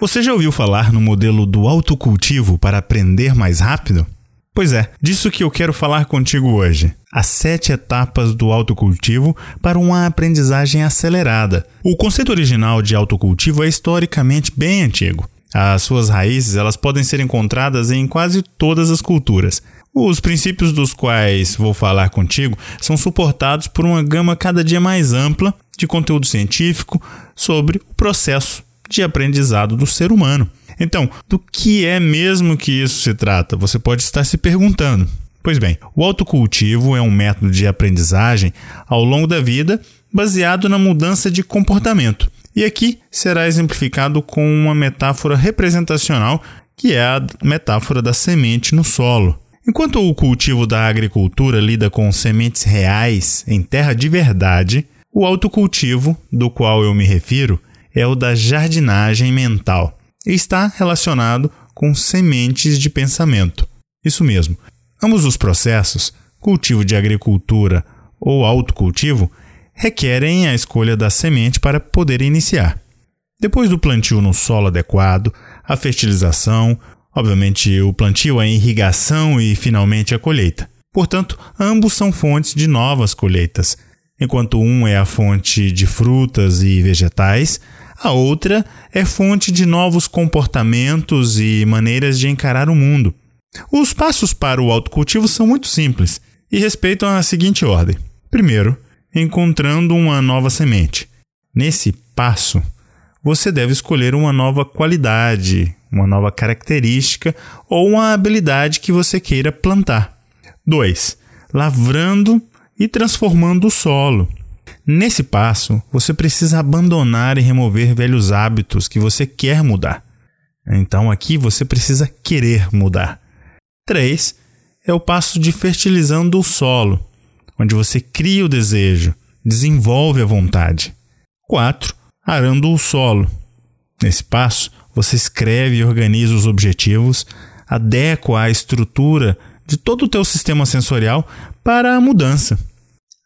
Você já ouviu falar no modelo do autocultivo para aprender mais rápido? Pois é, disso que eu quero falar contigo hoje. As sete etapas do autocultivo para uma aprendizagem acelerada. O conceito original de autocultivo é historicamente bem antigo. As suas raízes elas podem ser encontradas em quase todas as culturas. Os princípios dos quais vou falar contigo são suportados por uma gama cada dia mais ampla de conteúdo científico sobre o processo de aprendizado do ser humano. Então, do que é mesmo que isso se trata? Você pode estar se perguntando. Pois bem, o autocultivo é um método de aprendizagem ao longo da vida baseado na mudança de comportamento. E aqui será exemplificado com uma metáfora representacional, que é a metáfora da semente no solo. Enquanto o cultivo da agricultura lida com sementes reais em terra de verdade, o autocultivo, do qual eu me refiro, é o da jardinagem mental e está relacionado com sementes de pensamento. Isso mesmo. Ambos os processos, cultivo de agricultura ou autocultivo, requerem a escolha da semente para poder iniciar. Depois do plantio no solo adequado, a fertilização, obviamente o plantio, a irrigação e finalmente a colheita. Portanto, ambos são fontes de novas colheitas. Enquanto um é a fonte de frutas e vegetais, a outra é fonte de novos comportamentos e maneiras de encarar o mundo. Os passos para o autocultivo são muito simples e respeitam a seguinte ordem: primeiro, encontrando uma nova semente. Nesse passo, você deve escolher uma nova qualidade, uma nova característica ou uma habilidade que você queira plantar. 2. Lavrando e transformando o solo. Nesse passo, você precisa abandonar e remover velhos hábitos que você quer mudar. Então aqui você precisa querer mudar. 3. É o passo de fertilizando o solo, onde você cria o desejo, desenvolve a vontade. 4. Arando o solo. Nesse passo, você escreve e organiza os objetivos, adequa a estrutura de todo o teu sistema sensorial para a mudança.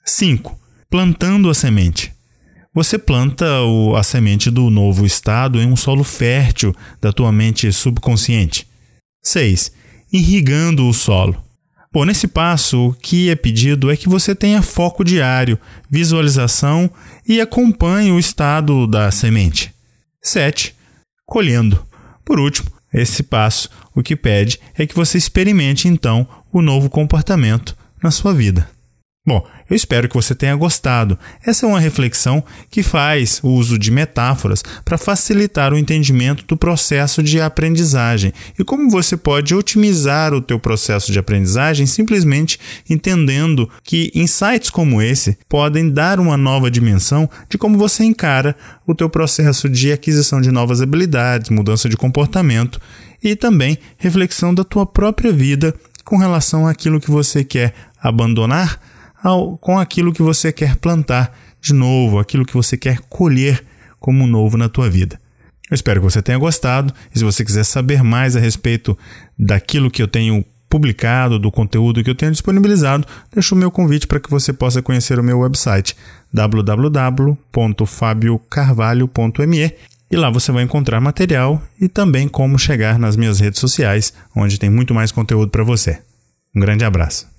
5 plantando a semente. Você planta a semente do novo estado em um solo fértil da tua mente subconsciente. 6. Irrigando o solo. Bom, nesse passo, o que é pedido é que você tenha foco diário, visualização e acompanhe o estado da semente. 7. Colhendo. Por último, esse passo, o que pede é que você experimente então o novo comportamento na sua vida. Bom, eu espero que você tenha gostado. Essa é uma reflexão que faz o uso de metáforas para facilitar o entendimento do processo de aprendizagem e como você pode otimizar o teu processo de aprendizagem simplesmente entendendo que insights como esse podem dar uma nova dimensão de como você encara o teu processo de aquisição de novas habilidades, mudança de comportamento e também reflexão da tua própria vida com relação àquilo que você quer abandonar ao, com aquilo que você quer plantar de novo, aquilo que você quer colher como novo na tua vida. Eu espero que você tenha gostado e se você quiser saber mais a respeito daquilo que eu tenho publicado, do conteúdo que eu tenho disponibilizado, deixo o meu convite para que você possa conhecer o meu website www.fabiocarvalho.me e lá você vai encontrar material e também como chegar nas minhas redes sociais, onde tem muito mais conteúdo para você. Um grande abraço.